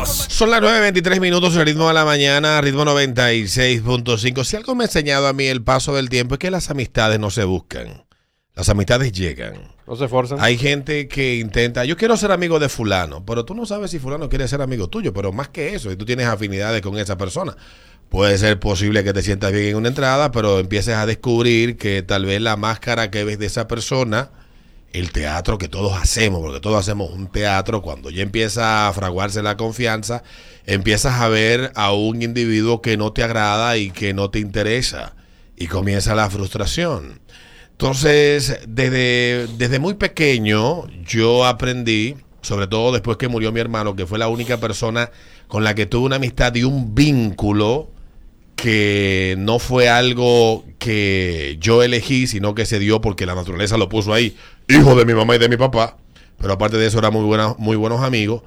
¡Vamos! Son las 9.23 minutos, el ritmo de la mañana, ritmo 96.5. Si algo me ha enseñado a mí el paso del tiempo es que las amistades no se buscan. Las amistades llegan. No se esfuerzan. Hay gente que intenta, yo quiero ser amigo de fulano, pero tú no sabes si fulano quiere ser amigo tuyo, pero más que eso, si tú tienes afinidades con esa persona. Puede ser posible que te sientas bien en una entrada, pero empieces a descubrir que tal vez la máscara que ves de esa persona, el teatro que todos hacemos, porque todos hacemos un teatro, cuando ya empieza a fraguarse la confianza, empiezas a ver a un individuo que no te agrada y que no te interesa, y comienza la frustración. Entonces, desde, desde muy pequeño yo aprendí, sobre todo después que murió mi hermano, que fue la única persona con la que tuve una amistad y un vínculo que no fue algo que yo elegí, sino que se dio porque la naturaleza lo puso ahí, hijo de mi mamá y de mi papá, pero aparte de eso eran muy, buena, muy buenos amigos.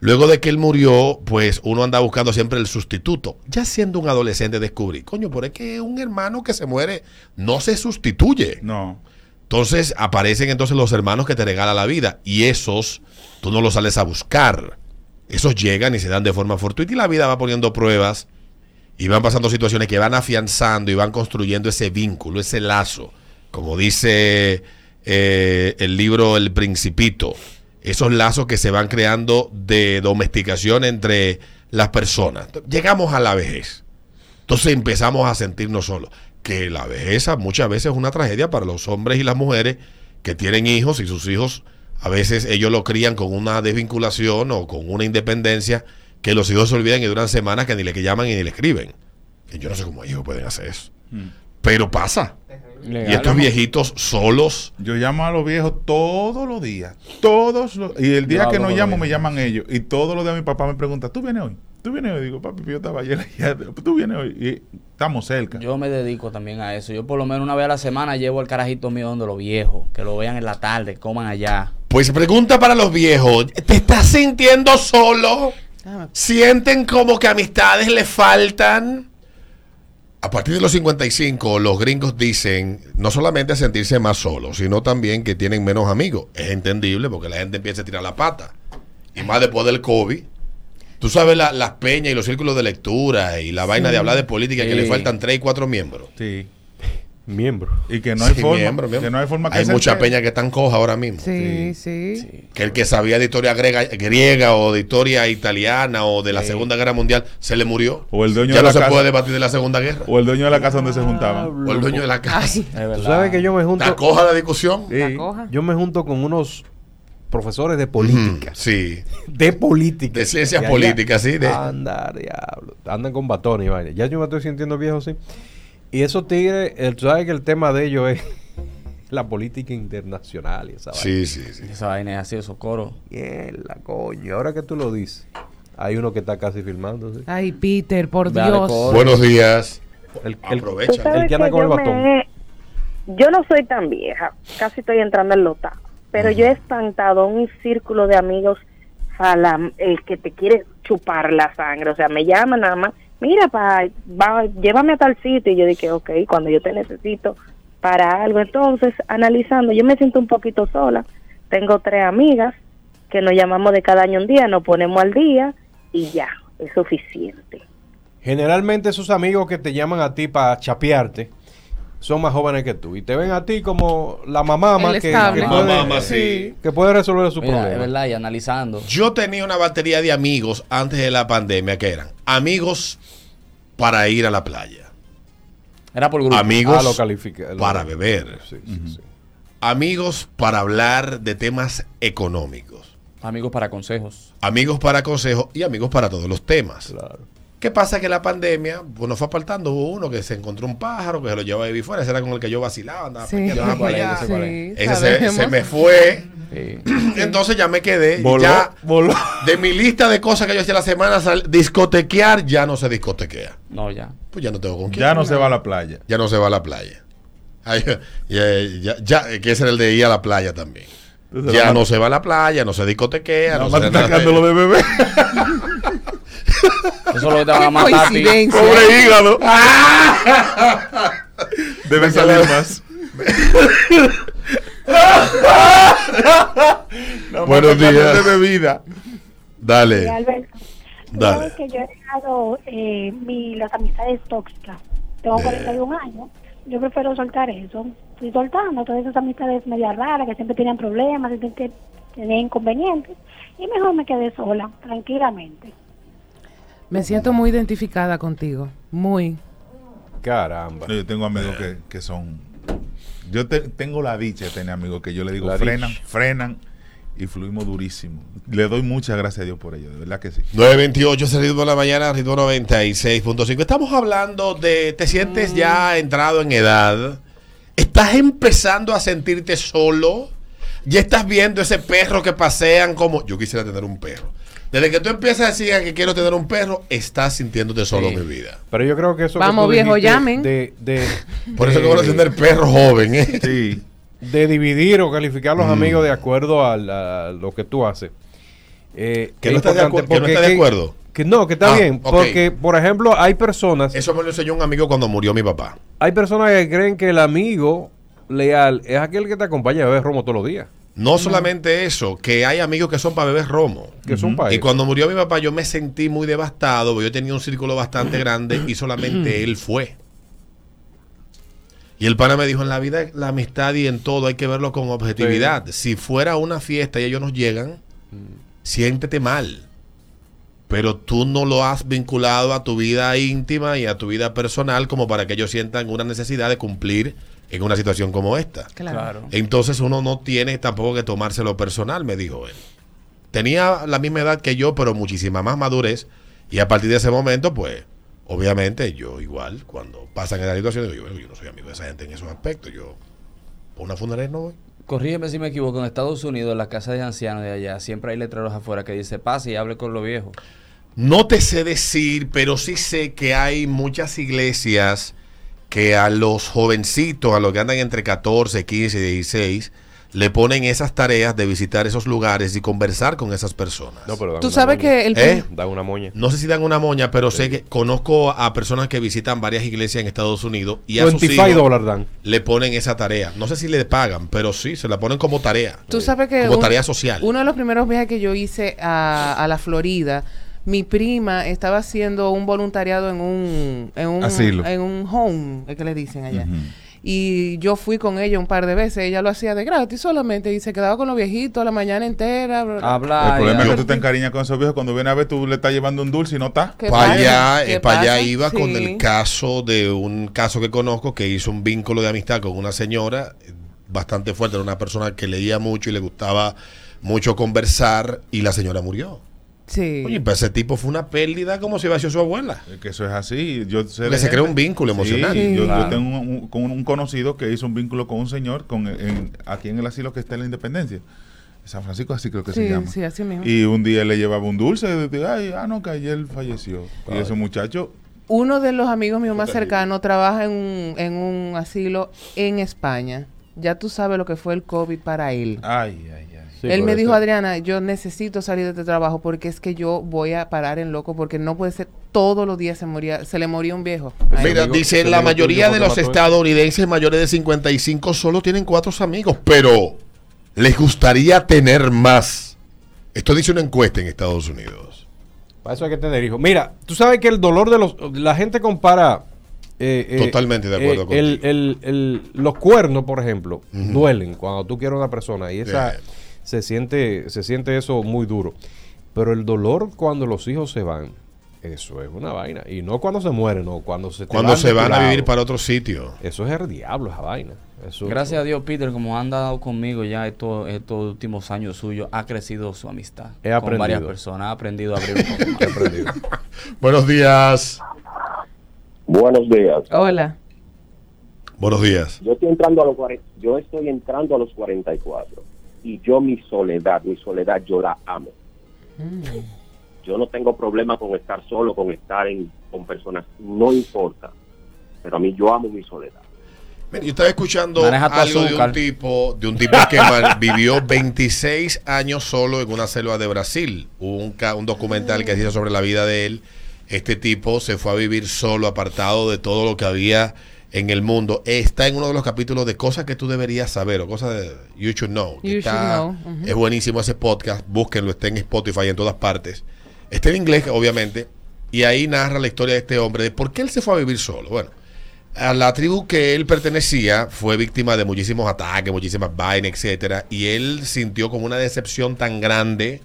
Luego de que él murió, pues uno anda buscando siempre el sustituto. Ya siendo un adolescente descubrí, coño, pero es que un hermano que se muere no se sustituye. No. Entonces aparecen entonces los hermanos que te regala la vida y esos tú no los sales a buscar. Esos llegan y se dan de forma fortuita y la vida va poniendo pruebas y van pasando situaciones que van afianzando y van construyendo ese vínculo, ese lazo. Como dice eh, el libro El Principito, esos lazos que se van creando de domesticación entre las personas. Llegamos a la vejez. Entonces empezamos a sentirnos solos. Que la vejez muchas veces es una tragedia para los hombres y las mujeres que tienen hijos y sus hijos a veces ellos lo crían con una desvinculación o con una independencia que los hijos se olvidan y duran semanas que ni le que llaman y ni le escriben. Que yo no sé cómo ellos pueden hacer eso. Pero pasa. Legal. Y estos viejitos solos. Yo llamo a los viejos todos los días. Todos los Y el día Yo que no llamo, me llaman ellos. Y todos los días mi papá me pregunta, ¿tú vienes hoy? ¿Tú vienes hoy? Digo, papi, yo estaba ayer allá. ¿Tú vienes hoy? Y estamos cerca. Yo me dedico también a eso. Yo por lo menos una vez a la semana llevo el carajito mío donde los viejos, que lo vean en la tarde, coman allá. Pues pregunta para los viejos. ¿Te estás sintiendo solo? ¿Sienten como que amistades le faltan? A partir de los 55, los gringos dicen no solamente sentirse más solos, sino también que tienen menos amigos. Es entendible porque la gente empieza a tirar la pata. Y más después del COVID. Tú sabes la- las peñas y los círculos de lectura y la vaina de hablar de política que le faltan tres y cuatro miembros. Sí. Miembro. Y que no hay Sí, forma. miembro, miembro. Que no hay forma que Hay se mucha entere. peña que están coja ahora mismo. Sí, sí. Que el que sabía de historia griega, griega o de historia italiana o de la Sí. Segunda Guerra Mundial se le murió. O el dueño ya de no la se casa. puede debatir de la Segunda Guerra. O el dueño de la casa donde se juntaban. O el dueño de la casa. Ay, sabes que yo me junto. Está coja la discusión. la coja. Yo me junto con unos profesores de política. Sí. De política. De ciencias políticas, sí. De, Anda, diablo. Andan con batones y vaina. Ya yo me estoy sintiendo viejo, sí. Y esos tigres, el, tú sabes que el tema de ellos es la política internacional y esa vaina. sí, sí, sí. Esa vaina es así, esos coros. Mierda, coño. Ahora que tú lo dices, hay uno que está casi filmando. ¿sí? Ay, Peter, por Dale, Dios. coro. Buenos días. El, el- Aprovecha. El que anda con el batón. me- Yo no soy tan vieja, casi estoy entrando en lota, pero yo he espantado un círculo de amigos fala, el que te quiere chupar la sangre, o sea, me llama nada más, mira, pa, va, llévame a tal sitio, y yo dije, ok, cuando yo te necesito para algo, entonces, analizando, yo me siento un poquito sola, tengo tres amigas que nos llamamos de cada año un día, nos ponemos al día y ya, es suficiente. Generalmente esos amigos que te llaman a ti para chapearte son más jóvenes que tú y te ven a ti como la mamá que, que puede, Mamá, sí. que puede resolver su Mira, es problema. verdad, y analizando. Yo tenía una batería de amigos antes de la pandemia que eran amigos para ir a la playa, Era por grupo. amigos Ah, lo califica- lo- para beber, Sí, sí, sí. amigos para hablar de temas económicos, Amigos para consejos. amigos para consejos y amigos para todos los temas. Claro. ¿Qué pasa? Que la pandemia, pues nos fue apartando. Hubo uno que se encontró un pájaro que se lo llevaba a vivir fuera. Ese era con el que yo vacilaba. Andaba Sí, cuál es, allá. sí, Ese se, me fue. Sí. Entonces ya me quedé. Voló, ya voló. de mi lista de cosas que yo hacía la semana, sal- discotequear ya no se discotequea. No, ya. Pues ya no tengo con quién. Ya no se va a la playa. Ya no se va a la playa. Ay, ya, ya, ya, que ese era el de ir a la playa también. Entonces, Ya no se va a la playa, no se discotequea. No más se de bebé. Eso es lo que te van a matar a ti. Pobre hígado. Deben salir más. Buenos días. de bebida. Dale. Dale. que yo he dejado eh, mi, las amistades tóxicas. Tengo Eh. 41 años. Yo prefiero soltar eso. Estoy soltando todas esas amistades medias raras que siempre tenían problemas, siempre que tenían inconvenientes. Y mejor me quedé sola, tranquilamente. Me siento muy identificada contigo. Muy. Caramba. Yo tengo amigos que, que son. Yo te- tengo la dicha de tener amigos que yo le digo La frenan, dicha. frenan y fluimos durísimo. Le doy muchas gracias a Dios por ello, de verdad que sí. 928 es el ritmo de la mañana, ritmo 96.5. Estamos hablando de, te sientes ya entrado en edad, estás empezando a sentirte solo, ya estás viendo ese perro que pasean como, yo quisiera tener un perro. Desde que tú empiezas a decir que quiero tener un perro, estás sintiéndote solo, Sí. mi vida. Pero yo creo que eso. que Vamos, tú viejo, llamen. De, de, Por eso de- que van a tener perro joven, ¿eh? Sí. de dividir o calificar a Mm. los amigos de acuerdo a, lo que tú haces. Eh, Que es no estás de que no porque estás de acuerdo. Que no, que está Ah, bien. Porque, por ejemplo, hay personas, Eso me lo enseñó un amigo cuando murió mi papá. hay personas que creen que el amigo leal es aquel que te acompaña a beber romo todos los días. No solamente eso, que hay amigos que son para beber romo. Que son para Y cuando murió mi papá yo me sentí muy devastado, porque yo tenía un círculo bastante grande y solamente él fue. Y el pana me dijo, en la vida, la amistad y en todo hay que verlo con objetividad. Si fuera una fiesta y ellos nos llegan, siéntete mal. Pero tú no lo has vinculado a tu vida íntima y a tu vida personal como para que ellos sientan una necesidad de cumplir en una situación como esta. Claro. Entonces uno no tiene tampoco que tomárselo personal, me dijo él. Tenía la misma edad que yo, pero muchísima más madurez. Y a partir de ese momento, pues, obviamente yo igual, cuando pasan esa situación, digo, yo, yo no soy amigo de esa gente en esos aspectos. Yo, por una funeraria no voy. Corrígeme si me equivoco, en Estados Unidos, en las casas de ancianos de allá, siempre hay letreros afuera que dice pase y hable con los viejos. No te sé decir, pero sí sé que hay muchas iglesias que a los jovencitos, a los que andan entre 14, 15 y 16, le ponen esas tareas de visitar esos lugares y conversar con esas personas. No, pero dan Tú una sabes moña. que el... ¿Eh? Dan una moña. No sé si dan una moña, pero sé que conozco a personas que visitan varias iglesias en Estados Unidos y a sus 25 hijos dólares dan. le ponen esa tarea. No sé si le pagan, pero sí, se la ponen como tarea. Tú sabes que Como un- tarea social. uno de los primeros viajes que yo hice a, a la Florida, mi prima estaba haciendo un voluntariado en un en un Asilo. en un home, es que le dicen allá. Y yo fui con ella un par de veces, ella lo hacía de gratis solamente y se quedaba con los viejitos la mañana entera. Habla. el problema es que tú te encariñas con esos viejos. Cuando viene a ver, tú le estás llevando un dulce y no está. ¿Qué Para allá, ¿Qué eh, para allá iba con el caso de un caso que conozco que hizo un vínculo de amistad con una señora eh, bastante fuerte, era una persona que leía mucho y le gustaba mucho conversar y la señora murió. Sí. Oye, pues ese tipo fue una pérdida como si hubiera sido su abuela. Es que eso es así. Yo sé se crea un vínculo Sí, emocional. yo, yo Claro. tengo un, un- con un conocido que hizo un vínculo con un señor con, en- aquí en el asilo que está en la Independencia. San Francisco, así creo que se Sí, llama. sí, así mismo. Y un día le llevaba un dulce. Y Ay, ah, no, que ayer falleció. Y ese muchacho, Uno de los amigos míos más cercanos trabaja en un, en un asilo en España. Ya tú sabes lo que fue el COVID para él. ay, ay, ay. Sí, él me eso- dijo, Adriana, yo necesito salir de este trabajo porque es que yo voy a parar en loco porque no puede ser todos los días se moría, se le moría un viejo. Ay, Mira, amigo- dice, la mayoría de los estadounidenses mayores de 55 solo tienen cuatro amigos, pero les gustaría tener más. Esto dice una encuesta en Estados Unidos. Para eso hay que tener hijos. Mira, tú sabes que el dolor de los... La gente compara... eh, eh, Totalmente de acuerdo eh, el- contigo. el- el- los cuernos, por ejemplo, duelen cuando tú quieres a una persona y esa se siente se siente eso muy duro. Pero el dolor cuando los hijos se van, eso es una vaina. Y no cuando se mueren, no, cuando se te Cuando se de tu van a vivir para otro sitio. Eso es el diablo, esa vaina. Eso, Gracias a Dios, Peter, como han dado conmigo ya estos, estos últimos años suyos, ha crecido su amistad He con aprendido. varias personas. Ha aprendido a abrir un poco más. He aprendido. Buenos días. Buenos días. Hola. Buenos días. Yo estoy entrando a los 40, yo estoy entrando a los 44 y yo mi soledad, mi soledad yo la amo. Yo no tengo problema con estar solo, con estar en, con personas, no importa. Pero a mí yo amo mi soledad. Mira, yo estaba escuchando algo de un tipo, de un tipo que vivió 26 años solo en una selva de Brasil. Hubo un, ca- un documental que decía sobre la vida de él. Este tipo se fue a vivir solo, apartado de todo lo que había en el mundo. Está en uno de los capítulos de cosas que tú deberías saber o cosas de You Should Know. You está- Should Know. Es buenísimo ese podcast. Búsquenlo, está en Spotify en todas partes. Está en inglés, obviamente, y ahí narra la historia de este hombre de por qué él se fue a vivir solo. Bueno, a la tribu que él pertenecía fue víctima de muchísimos ataques, muchísimas vainas, etcétera, y él sintió como una decepción tan grande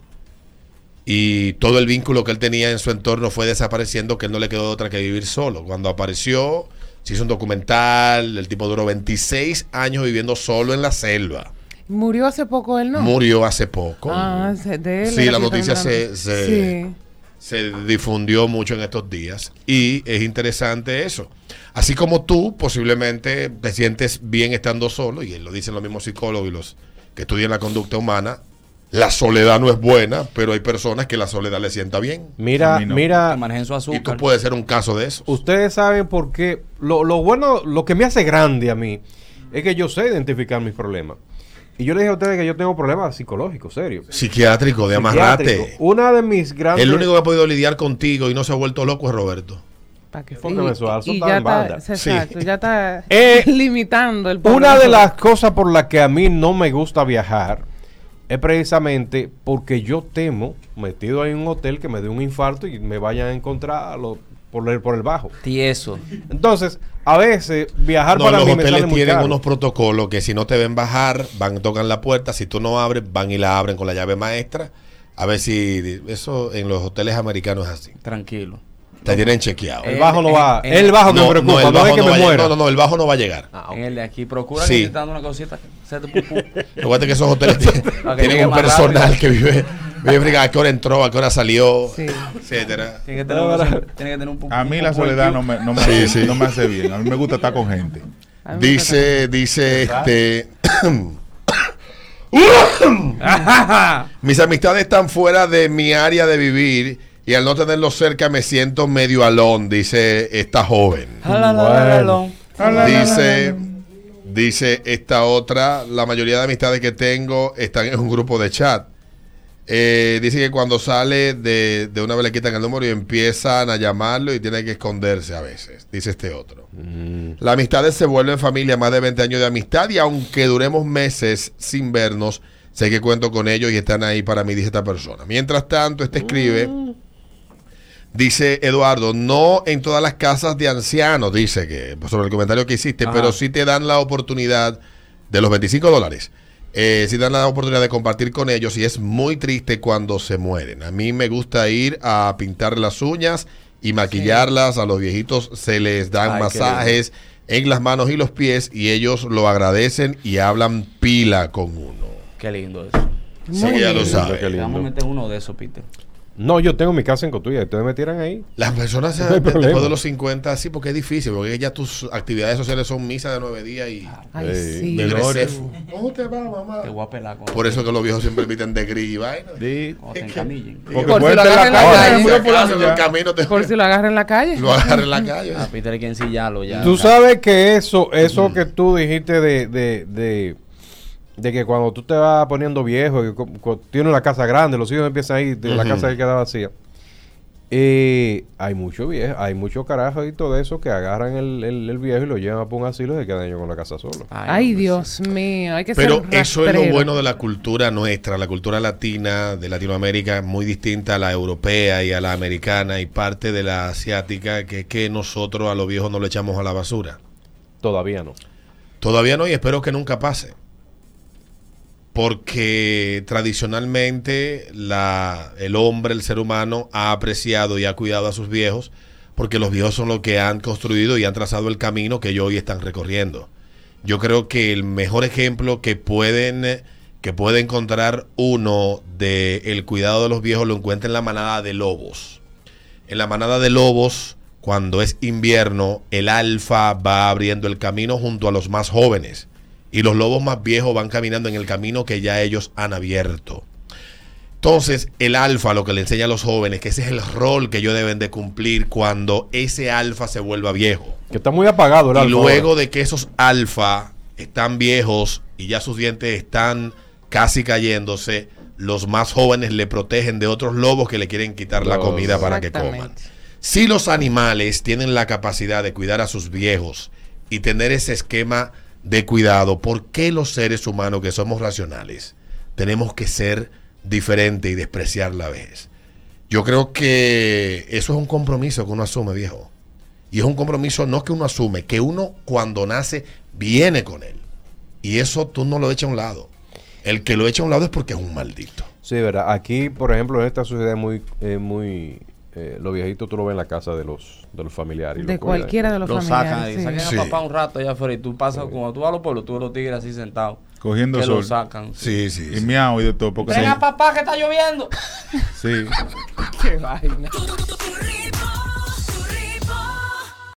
y todo el vínculo que él tenía en su entorno fue desapareciendo que él no le quedó otra que vivir solo. Cuando apareció, se hizo un documental, el tipo duró 26 años viviendo solo en la selva. Murió hace poco él, ¿no? Murió hace poco. Ah, de él. Sí, la noticia se, se, Sí. se difundió mucho en estos días y es interesante eso. Así como tú posiblemente te sientes bien estando solo, y lo dicen los mismos psicólogos y los que estudian la conducta humana, la soledad no es buena, pero hay personas que la soledad le sienta bien. Mira, no. mira, su Y tú azúcar. puedes ser un caso de eso. ustedes saben por qué. Lo, lo bueno, lo que me hace grande a mí es que yo sé identificar mis problemas. Y yo les dije a ustedes que yo tengo problemas psicológicos, serios. Psiquiátrico, de Psiquiátrico. amarrate. Una de mis grandes. El único que ha podido lidiar contigo y no se ha vuelto loco es Roberto. Pa' que- Porque me suelta y en ya está, Sí. exacto, ya está Eh, limitando el Una problema. de las cosas por las que a mí no me gusta viajar es precisamente porque yo temo, metido en un hotel, que me dé un infarto y me vayan a encontrar a lo- por, el, por el bajo. Tieso. Entonces, a veces viajar No, para los mí me hoteles sale muy tienen caro. unos protocolos que si no te ven bajar, van, tocan la puerta. Si tú no abres, van y la abren con la llave maestra. A ver si eso en los hoteles americanos es así. Tranquilo. Te tienen chequeado. El bajo no va. eh, el bajo que me No, preocupa. no, No, el bajo es que no me va a llegar. muera. No, no, no, el bajo no va a llegar. Ah, ok. En el de aquí, procura Sí. que te dando una cosita. Se te pupú. Recuerda que esos hoteles tienen, un personal que vive, vive a qué hora entró, a qué hora salió, Sí. etcétera. Tiene que tener, No, no. tiene que un pupú. A mí la soledad no me, no, me Sí, hace, sí. no me hace bien. A mí me gusta estar con gente. Dice, dice este. Mis amistades están fuera de mi área de vivir y al no tenerlos cerca me siento medio alón, dice esta joven. Dice, dice esta otra, la mayoría de amistades que tengo están en un grupo de chat. Eh, dice que cuando sale de, de una vez le quitan el número y empiezan a llamarlo y tiene que esconderse a veces, dice este otro. Las amistades se vuelven familia, más de 20 años de amistad y aunque duremos meses sin vernos, sé que cuento con ellos y están ahí para mí, dice esta persona. Mientras tanto, este escribe, dice Eduardo, no en todas las casas de ancianos, dice que pues, sobre el comentario que hiciste, Ajá. pero sí te dan la oportunidad de los 25 dólares. Eh, sí dan la oportunidad de compartir con ellos y es muy triste cuando se mueren. A mí me gusta ir a pintar las uñas y maquillarlas. A los viejitos se les dan Ay, masajes en las manos y los pies y ellos lo agradecen y hablan pila con uno. Qué lindo eso. Sí, ya lo lindo, sabe. qué lindo. Vamos a meter uno de esos, Peter. No, yo tengo mi casa en Cotuya. Ustedes me tiran ahí. Las personas No de- después problema. de los 50, sí, porque es difícil, porque ya tus actividades sociales son misa de nueve días y Ay, sí. de. ¿Cómo te va, mamá? Te voy a pelar con Por eso que los viejos siempre inviten de gris y vaina. Sí. Cuando te encamillen. Porque Por si lo estar agarra en la calle, Si el camino te Por si lo agarra en la calle. lo agarra en la calle. A Peter hay que ensillarlo ya. Tú sabes que eso, eso que tú dijiste de, de, de, de que cuando tú te vas poniendo viejo, que tienes una casa grande, los hijos empiezan ahí, de la casa que queda vacía. Eh, hay mucho viejo, hay mucho carajo y todo eso que agarran el, el- el viejo y lo llevan a un asilo y se quedan ellos con la casa solo. Ay, Dios mío. Hay que Pero ser eso es lo bueno de la cultura nuestra, la cultura latina de Latinoamérica, muy distinta a la europea y a la americana y parte de la asiática, que es que nosotros a los viejos no lo echamos a la basura. Todavía no. Todavía no y espero que nunca pase. Porque tradicionalmente el hombre, el ser humano, ha apreciado y ha cuidado a sus viejos, porque los viejos son los que han construido y han trazado el camino que ellos hoy están recorriendo. Yo creo que el mejor ejemplo que pueden, que puede encontrar uno del el cuidado de los viejos lo encuentra en la manada de lobos. En la manada de lobos, cuando es invierno, el alfa va abriendo el camino junto a los más jóvenes. Y los lobos más viejos van caminando en el camino que ya ellos han abierto. Entonces, el alfa lo que le enseña a los jóvenes, que ese es el rol que ellos deben de cumplir cuando ese alfa se vuelva viejo. Que está muy apagado el Y alfa luego ahora. de que esos alfa están viejos y ya sus dientes están casi cayéndose, los más jóvenes le protegen de otros lobos que le quieren quitar la comida para que coman. Si los animales tienen la capacidad de cuidar a sus viejos y tener ese esquema de cuidado, ¿por qué los seres humanos que somos racionales tenemos que ser diferentes y despreciar la vejez? Yo creo que eso es un compromiso que uno asume, viejo. Y es un compromiso no que uno asume, que uno cuando nace viene con él. Y eso tú no lo echas a un lado. El que lo echa a un lado es porque es un maldito. Sí, verdad. Aquí, por ejemplo, en esta sociedad muy, eh, muy, eh, los viejitos tú lo ves en la casa de los, de los familiares. y De lo cuidan. cualquiera de los Lo sacan familiares. ahí. sí. Sí. a papá un rato allá afuera y tú pasas, cuando tú vas a los pueblos, tú ves los tigres así sentados. Cogiendo que lo sol. sacan. Sí, sí. Y sí. miau y de todo. Porque a papá que está lloviendo. sí. Qué vaina.